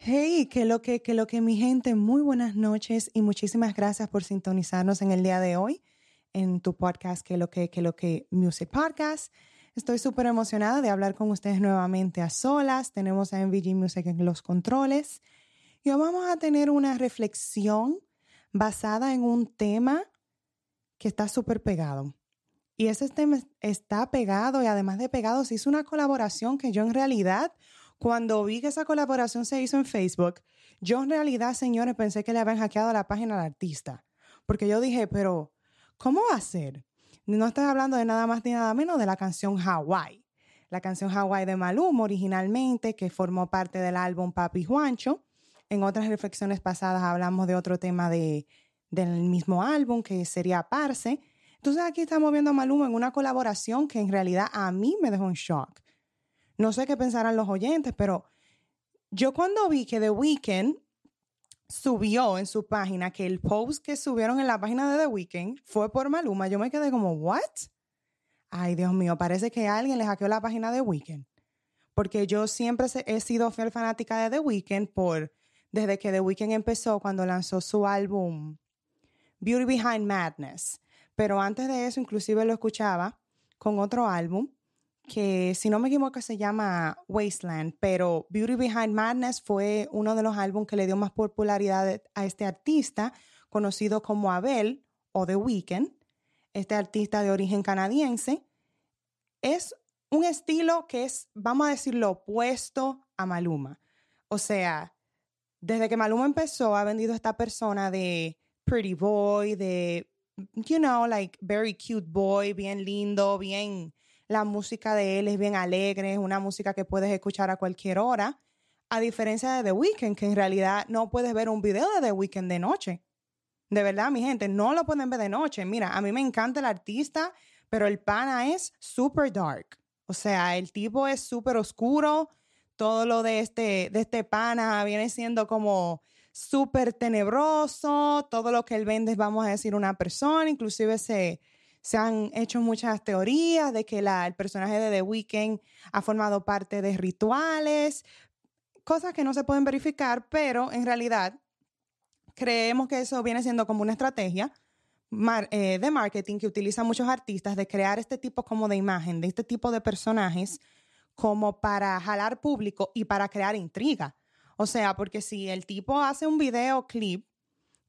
Hey, que lo que, que lo que mi gente, muy buenas noches y muchísimas gracias por sintonizarnos en el día de hoy en tu podcast, que lo que, que lo que Music Podcast. Estoy súper emocionada de hablar con ustedes nuevamente a solas. Tenemos a MVG Music en los controles y hoy vamos a tener una reflexión basada en un tema que está súper pegado. Y ese tema está pegado y además de pegado se hizo una colaboración que yo en realidad cuando vi que esa colaboración se hizo en Facebook, yo en realidad, señores, pensé que le habían hackeado la página al artista. Porque yo dije, pero, ¿cómo va a ser? No estoy hablando de nada más ni nada menos de la canción Hawaii. La canción Hawaii de Maluma originalmente, que formó parte del álbum Papi Juancho. En otras reflexiones pasadas hablamos de otro tema de, del mismo álbum, que sería Parse. Entonces aquí estamos viendo a Maluma en una colaboración que en realidad a mí me dejó en shock. No sé qué pensarán los oyentes, pero yo cuando vi que The Weeknd subió en su página que el post que subieron en la página de The Weeknd fue por Maluma, yo me quedé como, ¿what? Ay, Dios mío, parece que alguien le hackeó la página de The Weeknd. Porque yo siempre he sido fiel fanática de The Weeknd por, desde que The Weeknd empezó cuando lanzó su álbum Beauty Behind Madness. Pero antes de eso, inclusive lo escuchaba con otro álbum que si no me equivoco se llama Wasteland, pero Beauty Behind Madness fue uno de los álbumes que le dio más popularidad a este artista, conocido como Abel o The Weeknd, este artista de origen canadiense. Es un estilo que es, vamos a decir, lo opuesto a Maluma. O sea, desde que Maluma empezó, ha vendido esta persona de pretty boy, de, you know, like very cute boy, bien lindo, bien la música de él es bien alegre, es una música que puedes escuchar a cualquier hora, a diferencia de The Weeknd, que en realidad no puedes ver un video de The Weeknd de noche. De verdad, mi gente, no lo pueden ver de noche. Mira, a mí me encanta el artista, pero el pana es super dark. O sea, el tipo es súper oscuro. Todo lo de este, de este pana viene siendo como súper tenebroso. Todo lo que él vende es, vamos a decir, una persona. Inclusive se, se han hecho muchas teorías de que el personaje de The Weeknd ha formado parte de rituales, cosas que no se pueden verificar, pero en realidad creemos que eso viene siendo como una estrategia eh, de marketing que utilizan muchos artistas de crear este tipo como de imagen, de este tipo de personajes como para jalar público y para crear intriga. O sea, porque si el tipo hace un videoclip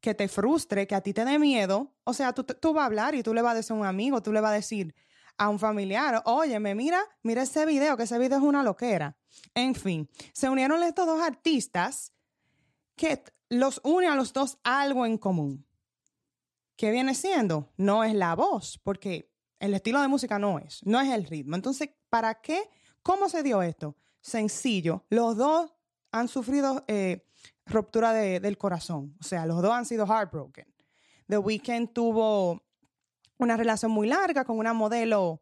que te frustre, que a ti te dé miedo, o sea, tú, tú vas a hablar y tú le vas a decir a un amigo, tú le vas a decir a un familiar, óyeme, mira, mira ese video, que ese video es una loquera. En fin, se unieron estos dos artistas que los une a los dos algo en común. ¿Qué viene siendo? No es la voz, porque el estilo de música no es, no es el ritmo. Entonces, ¿para qué? ¿Cómo se dio esto? Sencillo, los dos han sufrido eh, ruptura del corazón. O sea, los dos han sido heartbroken. The Weeknd tuvo una relación muy larga con una modelo,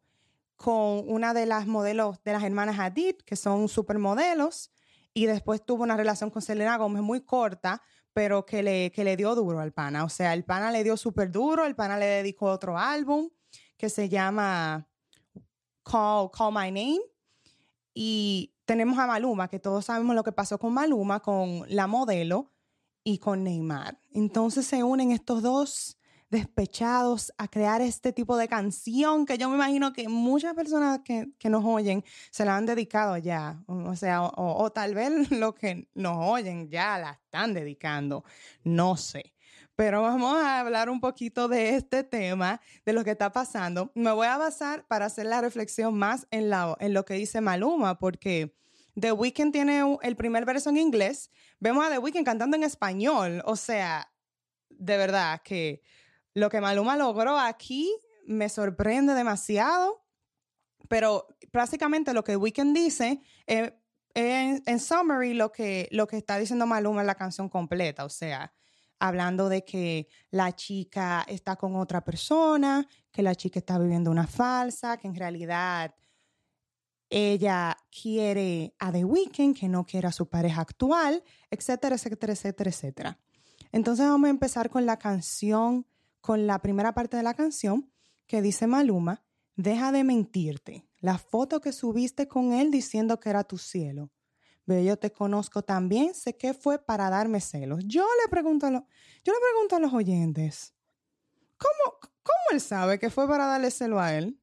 con una de las modelos de las hermanas Hadid, que son supermodelos, y después tuvo una relación con Selena Gomez muy corta, pero que le, que le dio duro al pana. O sea, el pana le dio súper duro, el pana le dedicó otro álbum que se llama Call, Call My Name. Y tenemos a Maluma, que todos sabemos lo que pasó con Maluma, con la modelo y con Neymar. Entonces se unen estos dos despechados a crear este tipo de canción que yo me imagino que muchas personas que, nos oyen se la han dedicado ya. O sea, o, o tal vez los que nos oyen ya la están dedicando. No sé pero vamos a hablar un poquito de este tema, de lo que está pasando. Me voy a basar para hacer la reflexión más en, la, en lo que dice Maluma, porque The Weeknd tiene el primer verso en inglés. Vemos a The Weeknd cantando en español. O sea, de verdad que lo que Maluma logró aquí me sorprende demasiado. Pero prácticamente lo que The Weeknd dice, eh, en, en, summary, lo que, lo que está diciendo Maluma en la canción completa. O sea, hablando de que la chica está con otra persona, que la chica está viviendo una falsa, que en realidad ella quiere a The Weeknd, que no quiere a su pareja actual, etcétera, etcétera, etcétera, etcétera. Entonces vamos a empezar con la canción, con la primera parte de la canción que dice Maluma, deja de mentirte. La foto que subiste con él diciendo que era tu cielo. Bebé, yo te conozco también, sé que fue para darme celos. Yo le pregunto a, los, yo le pregunto a los oyentes, ¿cómo, ¿cómo él sabe que fue para darle celo a él?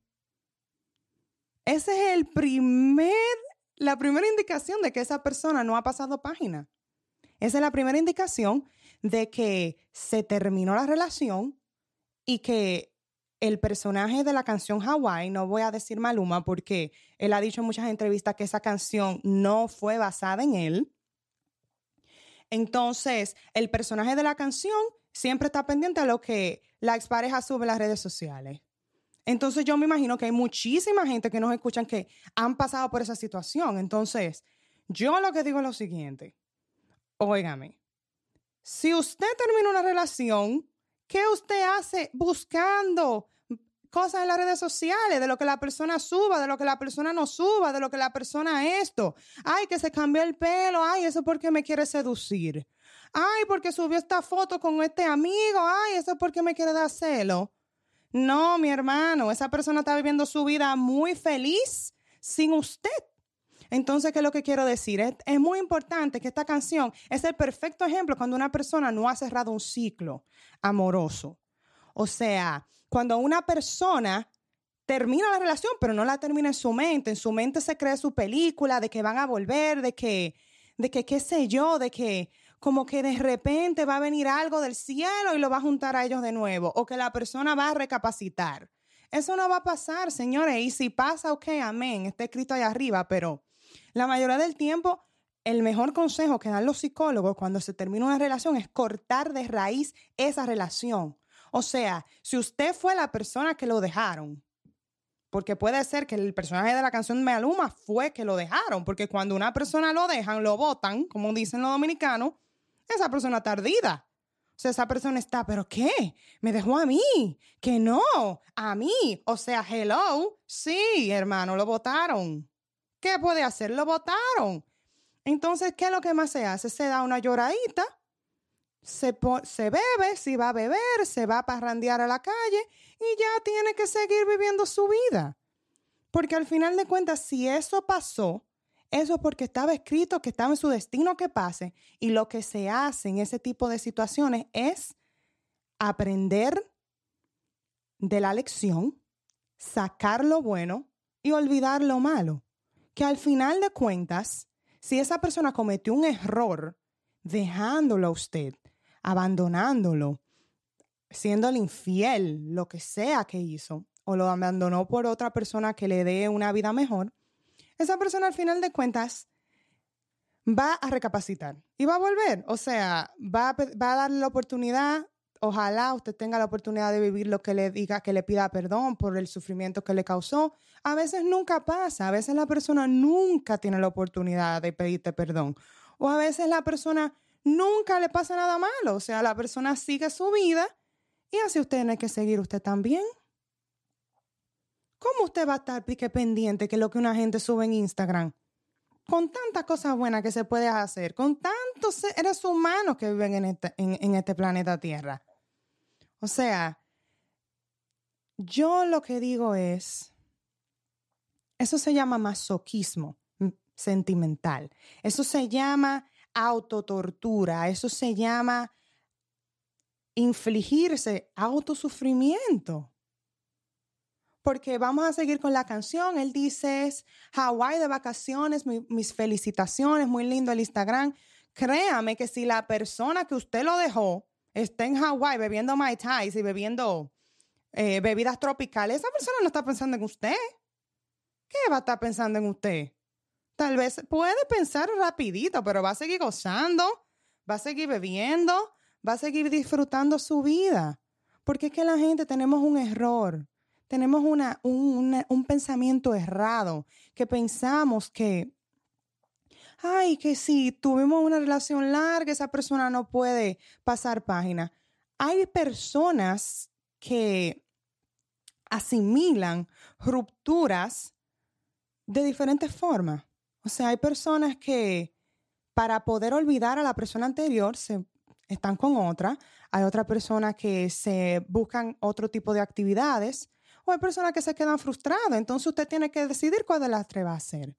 Ese es el primer, la primera indicación de que esa persona no ha pasado página. Esa es la primera indicación de que se terminó la relación y que el personaje de la canción Hawaii, no voy a decir Maluma porque él ha dicho en muchas entrevistas que esa canción no fue basada en él. Entonces, el personaje de la canción siempre está pendiente a lo que la expareja sube en las redes sociales. Entonces, yo me imagino que hay muchísima gente que nos escuchan que han pasado por esa situación. Entonces, yo lo que digo es lo siguiente. Óigame, si usted termina una relación, ¿qué usted hace buscando cosas en las redes sociales, de lo que la persona suba, de lo que la persona no suba, de lo que la persona esto. Ay, que se cambió el pelo, ay, eso porque me quiere seducir. Ay, porque subió esta foto con este amigo, ay, eso porque me quiere dar celo. No, mi hermano, esa persona está viviendo su vida muy feliz sin usted. Entonces, ¿qué es lo que quiero decir? Es, muy importante que esta canción es el perfecto ejemplo cuando una persona no ha cerrado un ciclo amoroso. O sea, cuando una persona termina la relación, pero no la termina en su mente, en su mente se cree su película de que van a volver, de que, de que, qué sé yo, de que como que de repente va a venir algo del cielo y lo va a juntar a ellos de nuevo, o que la persona va a recapacitar. Eso no va a pasar, señores, y si pasa, ok, amén, está escrito ahí arriba, pero la mayoría del tiempo el mejor consejo que dan los psicólogos cuando se termina una relación es cortar de raíz esa relación. O sea, si usted fue la persona que lo dejaron, porque puede ser que el personaje de la canción Me Aluma fue que lo dejaron, porque cuando una persona lo dejan, lo votan, como dicen los dominicanos, esa persona está ardida. O sea, esa persona está, ¿pero qué? ¿Me dejó a mí? Que no, a mí. O sea, hello. Sí, hermano, lo votaron. ¿Qué puede hacer? Lo votaron. Entonces, ¿qué es lo que más se hace? Se da una lloradita se, se, bebe, si va a beber, se va a parrandear a la calle y ya tiene que seguir viviendo su vida. Porque al final de cuentas, si eso pasó, eso es porque estaba escrito que estaba en su destino que pase. Y lo que se hace en ese tipo de situaciones es aprender de la lección, sacar lo bueno y olvidar lo malo. Que al final de cuentas, si esa persona cometió un error dejándolo a usted, abandonándolo, siéndole infiel, lo que sea que hizo, o lo abandonó por otra persona que le dé una vida mejor, esa persona al final de cuentas va a recapacitar y va a volver. O sea, va a, va a darle la oportunidad. Ojalá usted tenga la oportunidad de vivir lo que le diga, que le pida perdón por el sufrimiento que le causó. A veces nunca pasa, a veces la persona nunca tiene la oportunidad de pedirte perdón. O a veces la persona nunca le pasa nada malo. O sea, la persona sigue su vida y así usted tiene que seguir usted también. ¿Cómo usted va a estar pique pendiente que lo que una gente sube en Instagram? Con tantas cosas buenas que se puede hacer, con tantos seres humanos que viven en este, en este planeta Tierra. O sea, yo lo que digo es, eso se llama masoquismo sentimental. Eso se llama autotortura, eso se llama infligirse autosufrimiento. Porque vamos a seguir con la canción. Él dice, Hawái de vacaciones, mis felicitaciones, muy lindo el Instagram. Créame que si la persona que usted lo dejó está en Hawái bebiendo Mai Tais y bebiendo eh, bebidas tropicales, esa persona no está pensando en usted. ¿Qué va a estar pensando en usted? Tal vez puede pensar rapidito, pero va a seguir gozando, va a seguir bebiendo, va a seguir disfrutando su vida. Porque es que la gente tenemos un error, tenemos una, un, pensamiento errado, que pensamos que, ay, que si tuvimos una relación larga, esa persona no puede pasar página. Hay personas que asimilan rupturas de diferentes formas. O sea, hay personas que para poder olvidar a la persona anterior se están con otra, hay otras personas que se buscan otro tipo de actividades o hay personas que se quedan frustradas. Entonces usted tiene que decidir cuál de las tres va a hacer.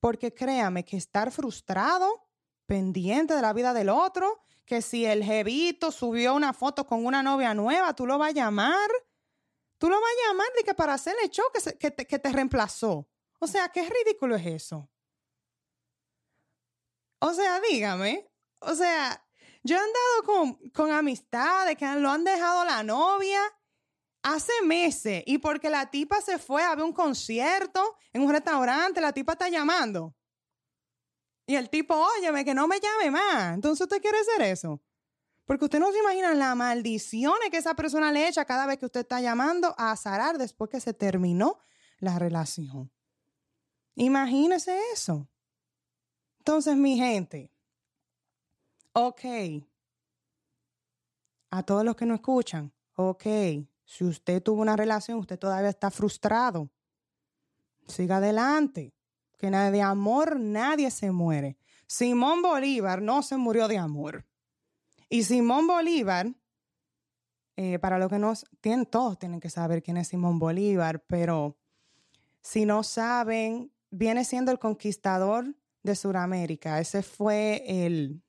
Porque créame que estar frustrado, pendiente de la vida del otro, que si el jevito subió una foto con una novia nueva, tú lo vas a llamar. Tú lo vas a llamar de que para hacerle show que, que, te, que te reemplazó. O sea, qué ridículo es eso. O sea, dígame. O sea, yo he andado con, con amistades que lo han dejado la novia hace meses y porque la tipa se fue a ver un concierto en un restaurante, la tipa está llamando. Y el tipo, óyeme, que no me llame más. Entonces usted quiere hacer eso. Porque usted no se imagina la maldiciones que esa persona le echa cada vez que usted está llamando a Zarar después que se terminó la relación. Imagínese eso. Entonces, mi gente, ok, a todos los que no escuchan, ok, si usted tuvo una relación, usted todavía está frustrado, siga adelante, que de amor nadie se muere. Simón Bolívar no se murió de amor. Y Simón Bolívar, eh, para los que no tienen, todos tienen que saber quién es Simón Bolívar, pero si no saben, viene siendo el conquistador de Sudamérica. Ese fue el,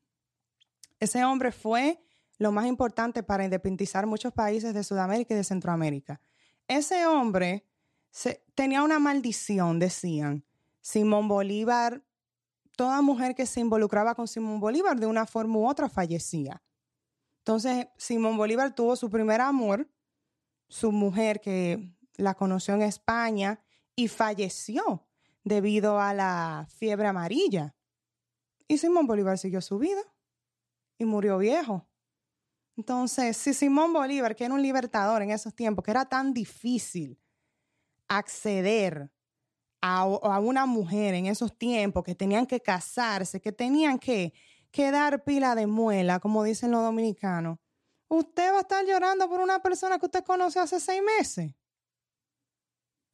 ese hombre fue lo más importante para independizar muchos países de Sudamérica y de Centroamérica. Ese hombre tenía una maldición, decían. Simón Bolívar, toda mujer que se involucraba con Simón Bolívar de una forma u otra fallecía. Entonces, Simón Bolívar tuvo su primer amor, su mujer que la conoció en España y falleció debido a la fiebre amarilla. Y Simón Bolívar siguió su vida y murió viejo. Entonces, si Simón Bolívar, que era un libertador en esos tiempos, que era tan difícil acceder a, una mujer en esos tiempos, que tenían que casarse, que tenían que, que dar pila de muela, como dicen los dominicanos, usted va a estar llorando por una persona que usted conoce hace seis meses,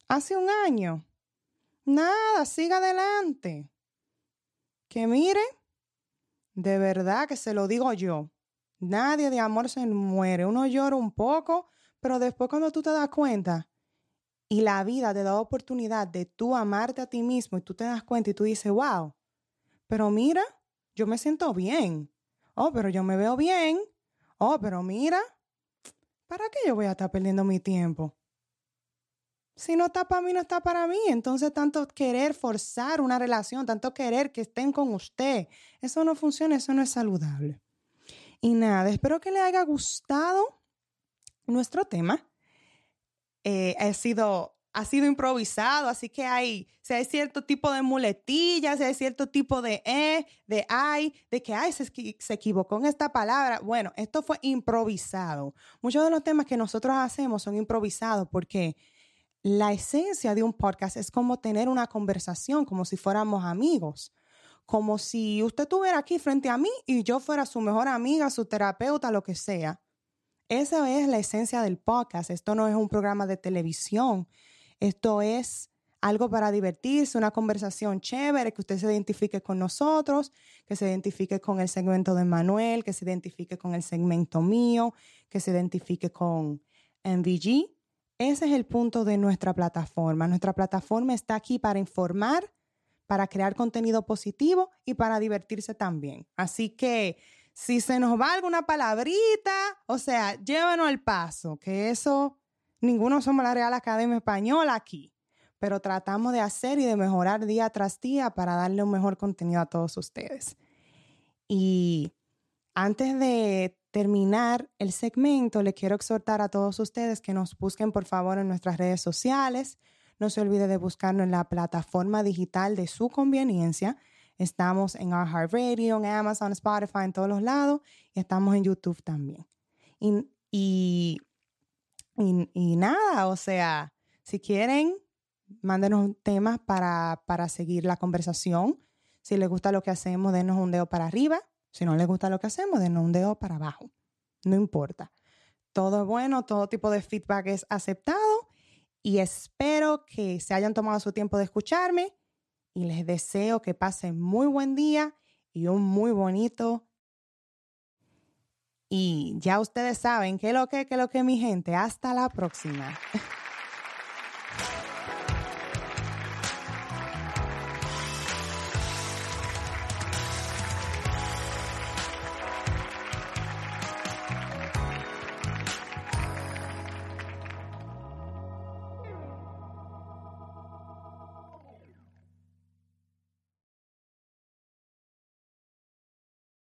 hace un año. Nada, siga adelante. Que mire, de verdad que se lo digo yo. Nadie de amor se muere. Uno llora un poco, pero después cuando tú te das cuenta y la vida te da oportunidad de tú amarte a ti mismo y tú te das cuenta y tú dices, wow, pero mira, yo me siento bien. Oh, pero yo me veo bien. Oh, pero mira, ¿para qué yo voy a estar perdiendo mi tiempo? Si no está para mí, no está para mí. Entonces, tanto querer forzar una relación, tanto querer que estén con usted, eso no funciona, eso no es saludable. Y nada, espero que le haya gustado nuestro tema. Eh, ha, sido, ha sido improvisado, así que hay, si cierto tipo de muletillas, si hay cierto tipo de e, de ay, de que ay, se, se equivocó en esta palabra. Bueno, esto fue improvisado. Muchos de los temas que nosotros hacemos son improvisados porque la esencia de un podcast es como tener una conversación, como si fuéramos amigos, como si usted estuviera aquí frente a mí y yo fuera su mejor amiga, su terapeuta, lo que sea. Esa es la esencia del podcast. Esto no es un programa de televisión. Esto es algo para divertirse, una conversación chévere, que usted se identifique con nosotros, que se identifique con el segmento de Manuel, que se identifique con el segmento mío, que se identifique con MVG ese es el punto de nuestra plataforma. Nuestra plataforma está aquí para informar, para crear contenido positivo y para divertirse también. Así que si se nos va alguna palabrita, o sea, llévanos al paso, que eso, ninguno somos la Real Academia Española aquí, pero tratamos de hacer y de mejorar día tras día para darle un mejor contenido a todos ustedes. Y antes de terminar el segmento, le quiero exhortar a todos ustedes que nos busquen por favor en nuestras redes sociales. No se olvide de buscarnos en la plataforma digital de su conveniencia. Estamos en Radio, en Amazon, Spotify, en todos los lados y estamos en YouTube también. Y, y, y, nada, o sea, si quieren, mándenos temas para, para seguir la conversación. Si les gusta lo que hacemos, denos un dedo para arriba. Si no les gusta lo que hacemos, denos un dedo para abajo. No importa. Todo es bueno, todo tipo de feedback es aceptado y espero que se hayan tomado su tiempo de escucharme y les deseo que pasen muy buen día y un muy bonito. Y ya ustedes saben que lo que, que lo que mi gente. Hasta la próxima.